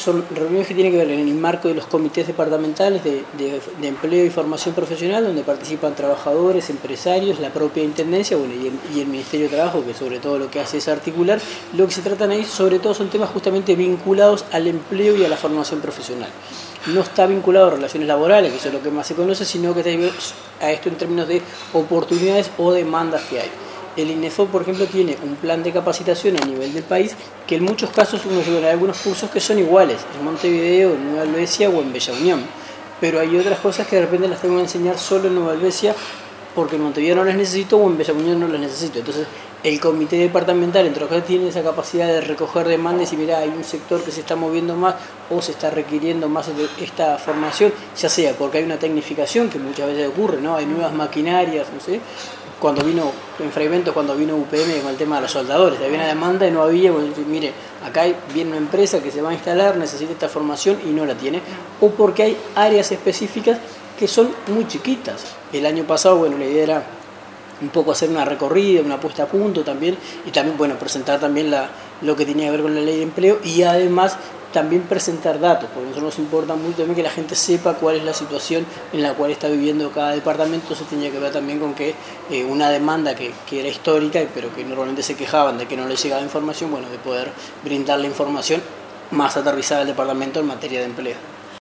son reuniones que tienen que ver en el marco de los comités departamentales de, empleo y formación profesional, donde participan trabajadores, empresarios, la propia Intendencia bueno, y, el, y el Ministerio de Trabajo, que sobre todo lo que hace es articular. Lo que se tratan ahí, sobre todo, son temas justamente vinculados al empleo y a la formación profesional no está vinculado a relaciones laborales, que eso es lo que más se conoce, sino que está a esto en términos de oportunidades o demandas que hay. El INEFO, por ejemplo, tiene un plan de capacitación a nivel del país que en muchos casos uno lleva algunos cursos que son iguales, en Montevideo, en Nueva Albesia o en Bella Unión. Pero hay otras cosas que de repente las tengo que enseñar solo en Nueva Albesia porque en Montevideo no las necesito o en Bella Unión no las necesito. Entonces, el comité departamental, entre otras tiene esa capacidad de recoger demandas y mira, hay un sector que se está moviendo más o se está requiriendo más esta formación, ya sea porque hay una tecnificación que muchas veces ocurre, ¿no? Hay nuevas maquinarias, no sé, cuando vino en fragmentos, cuando vino UPM con el tema de los soldadores, había una demanda y no había, mire, acá viene una empresa que se va a instalar, necesita esta formación y no la tiene, o porque hay áreas específicas que son muy chiquitas. El año pasado, bueno, la idea era un poco hacer una recorrida, una puesta a punto también, y también, bueno, presentar también la, lo que tenía que ver con la ley de empleo y además también presentar datos, porque a nosotros nos importa mucho también que la gente sepa cuál es la situación en la cual está viviendo cada departamento, eso tenía que ver también con que eh, una demanda que, que, era histórica, pero que normalmente se quejaban de que no les llegaba información, bueno, de poder brindar la información más aterrizada al departamento en materia de empleo.